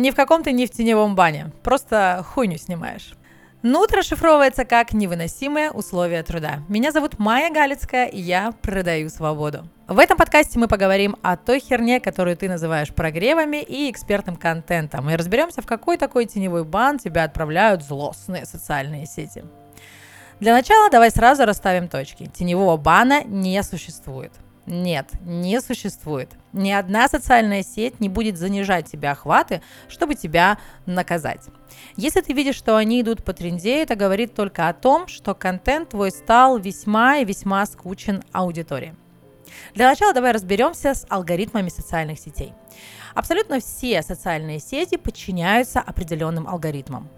Ни в каком ты не в теневом бане, просто хуйню снимаешь. Нут расшифровывается как «невыносимые условия труда». Меня зовут Майя Галицкая, и я продаю свободу. В этом подкасте мы поговорим о той херне, которую ты называешь прогревами и экспертным контентом, и разберемся, в какой такой теневой бан тебя отправляют злостные социальные сети. Для начала давай сразу расставим точки. Теневого бана не существует. Нет, не существует. Ни одна социальная сеть не будет занижать тебе охваты, чтобы тебя наказать. Если ты видишь, что они идут по тренде, это говорит только о том, что контент твой стал весьма и весьма скучен аудитории. Для начала давай разберемся с алгоритмами социальных сетей. Абсолютно все социальные сети подчиняются определенным алгоритмам.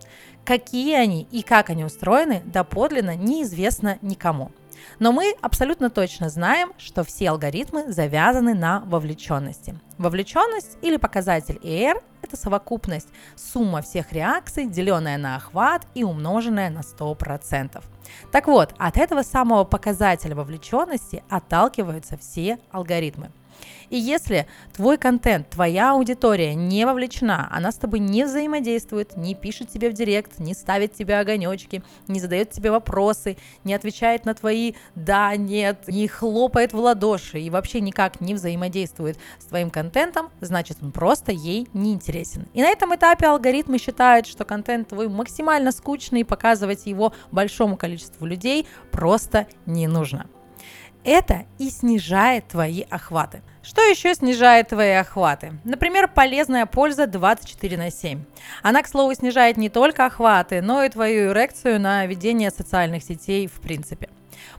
Какие они и как они устроены, доподлинно неизвестно никому – но мы абсолютно точно знаем, что все алгоритмы завязаны на вовлеченности. Вовлеченность или показатель ER – это совокупность сумма всех реакций, деленная на охват и умноженная на 100%. Так вот, от этого самого показателя вовлеченности отталкиваются все алгоритмы – и если твой контент, твоя аудитория не вовлечена, она с тобой не взаимодействует, не пишет тебе в директ, не ставит тебе огонечки, не задает тебе вопросы, не отвечает на твои «да», «нет», не хлопает в ладоши и вообще никак не взаимодействует с твоим контентом, значит он просто ей не интересен. И на этом этапе алгоритмы считают, что контент твой максимально скучный, и показывать его большому количеству людей просто не нужно. Это и снижает твои охваты. Что еще снижает твои охваты? Например, полезная польза 24 на 7. Она, к слову, снижает не только охваты, но и твою эрекцию на ведение социальных сетей в принципе.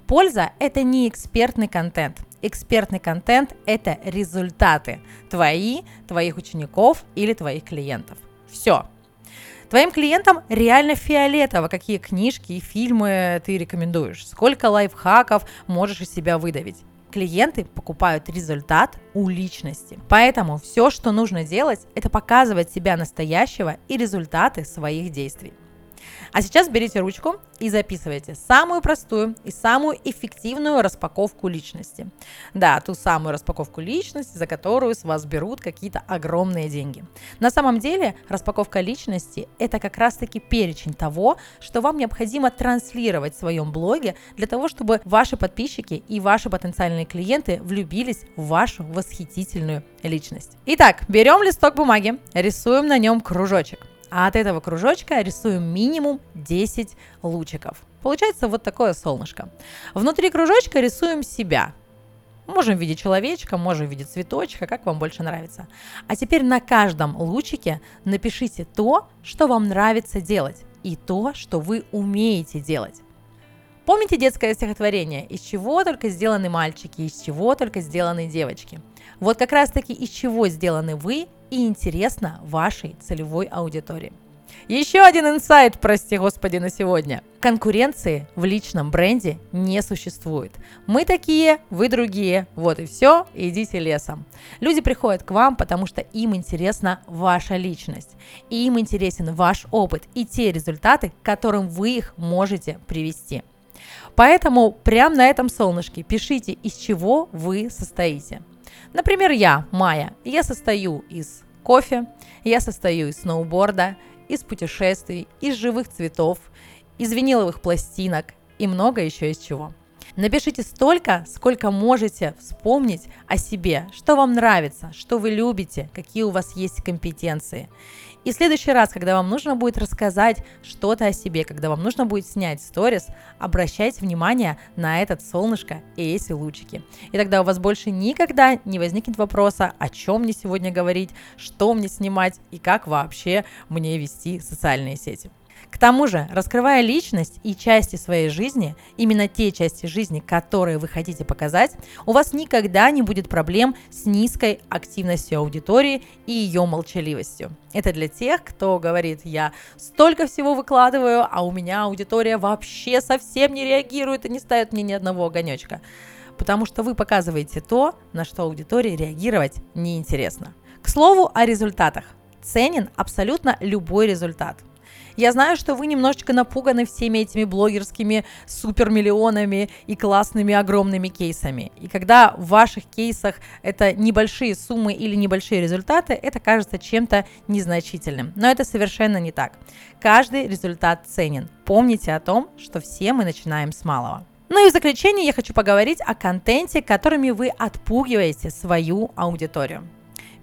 Польза – это не экспертный контент. Экспертный контент – это результаты твои, твоих учеников или твоих клиентов. Все. Твоим клиентам реально фиолетово, какие книжки и фильмы ты рекомендуешь, сколько лайфхаков можешь из себя выдавить клиенты покупают результат у личности. Поэтому все, что нужно делать, это показывать себя настоящего и результаты своих действий. А сейчас берите ручку и записывайте самую простую и самую эффективную распаковку личности. Да, ту самую распаковку личности, за которую с вас берут какие-то огромные деньги. На самом деле распаковка личности – это как раз-таки перечень того, что вам необходимо транслировать в своем блоге для того, чтобы ваши подписчики и ваши потенциальные клиенты влюбились в вашу восхитительную личность. Итак, берем листок бумаги, рисуем на нем кружочек а от этого кружочка рисуем минимум 10 лучиков. Получается вот такое солнышко. Внутри кружочка рисуем себя. Можем в виде человечка, можем в виде цветочка, как вам больше нравится. А теперь на каждом лучике напишите то, что вам нравится делать, и то, что вы умеете делать. Помните детское стихотворение «Из чего только сделаны мальчики, из чего только сделаны девочки?» Вот как раз таки из чего сделаны вы и интересно вашей целевой аудитории. Еще один инсайт, прости господи, на сегодня. Конкуренции в личном бренде не существует. Мы такие, вы другие. Вот и все, идите лесом. Люди приходят к вам, потому что им интересна ваша личность. И им интересен ваш опыт и те результаты, к которым вы их можете привести. Поэтому прямо на этом солнышке пишите, из чего вы состоите. Например, я, Майя, я состою из кофе, я состою из сноуборда, из путешествий, из живых цветов, из виниловых пластинок и много еще из чего. Напишите столько, сколько можете вспомнить о себе, что вам нравится, что вы любите, какие у вас есть компетенции. И в следующий раз, когда вам нужно будет рассказать что-то о себе, когда вам нужно будет снять сторис, обращайте внимание на этот солнышко и эти лучики. И тогда у вас больше никогда не возникнет вопроса, о чем мне сегодня говорить, что мне снимать и как вообще мне вести социальные сети. К тому же, раскрывая личность и части своей жизни, именно те части жизни, которые вы хотите показать, у вас никогда не будет проблем с низкой активностью аудитории и ее молчаливостью. Это для тех, кто говорит, я столько всего выкладываю, а у меня аудитория вообще совсем не реагирует и не ставит мне ни одного огонечка. Потому что вы показываете то, на что аудитории реагировать неинтересно. К слову о результатах. Ценен абсолютно любой результат – Я знаю, что вы немножечко напуганы всеми этими блогерскими супермиллионами и классными огромными кейсами. И когда в ваших кейсах это небольшие суммы или небольшие результаты, это кажется чем-то незначительным. Но это совершенно не так. Каждый результат ценен. Помните о том, что все мы начинаем с малого. Ну и в заключение я хочу поговорить о контенте, которыми вы отпугиваете свою аудиторию.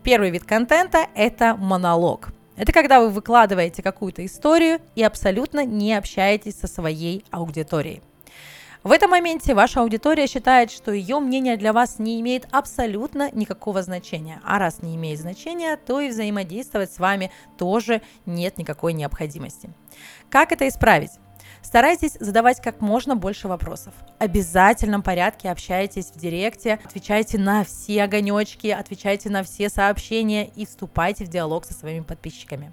Первый вид контента – это монолог. Это когда вы выкладываете какую-то историю и абсолютно не общаетесь со своей аудиторией. В этом моменте ваша аудитория считает, что ее мнение для вас не имеет абсолютно никакого значения. А раз не имеет значения, то и взаимодействовать с вами тоже нет никакой необходимости. Как это исправить? Старайтесь задавать как можно больше вопросов. В обязательном порядке общайтесь в директе, отвечайте на все огонечки, отвечайте на все сообщения и вступайте в диалог со своими подписчиками.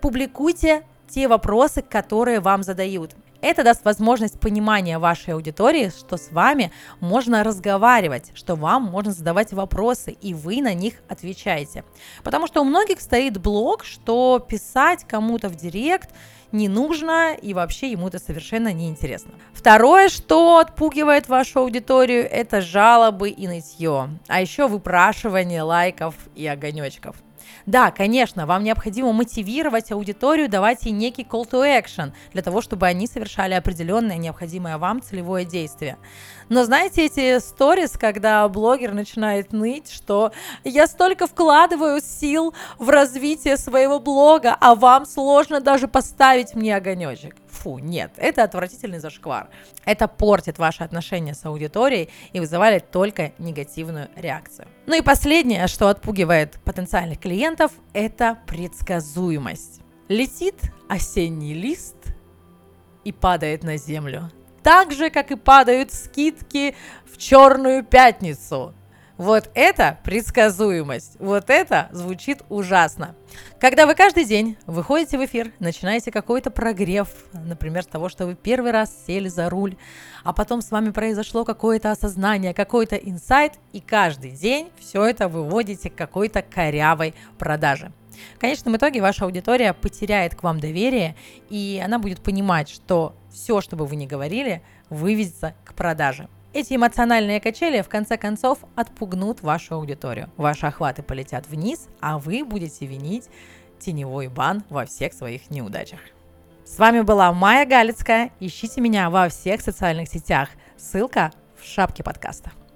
Публикуйте те вопросы, которые вам задают. Это даст возможность понимания вашей аудитории, что с вами можно разговаривать, что вам можно задавать вопросы, и вы на них отвечаете. Потому что у многих стоит блок, что писать кому-то в директ не нужно и вообще ему это совершенно не интересно. Второе, что отпугивает вашу аудиторию, это жалобы и нытье, а еще выпрашивание лайков и огонечков. Да, конечно, вам необходимо мотивировать аудиторию, давать ей некий call to action для того, чтобы они совершали определенное необходимое вам целевое действие. Но знаете, эти сторис, когда блогер начинает ныть, что я столько вкладываю сил в развитие своего блога, а вам сложно даже поставить мне огонечек. Фу, нет, это отвратительный зашквар. Это портит ваши отношения с аудиторией и вызывает только негативную реакцию. Ну и последнее, что отпугивает потенциальных клиентов, это предсказуемость. Летит осенний лист и падает на землю так же, как и падают скидки в черную пятницу. Вот это предсказуемость. Вот это звучит ужасно. Когда вы каждый день выходите в эфир, начинаете какой-то прогрев, например, с того, что вы первый раз сели за руль, а потом с вами произошло какое-то осознание, какой-то инсайт, и каждый день все это выводите к какой-то корявой продаже. В конечном итоге ваша аудитория потеряет к вам доверие, и она будет понимать, что все, что бы вы ни говорили, выведется к продаже. Эти эмоциональные качели в конце концов отпугнут вашу аудиторию. Ваши охваты полетят вниз, а вы будете винить теневой бан во всех своих неудачах. С вами была Майя Галицкая. Ищите меня во всех социальных сетях. Ссылка в шапке подкаста.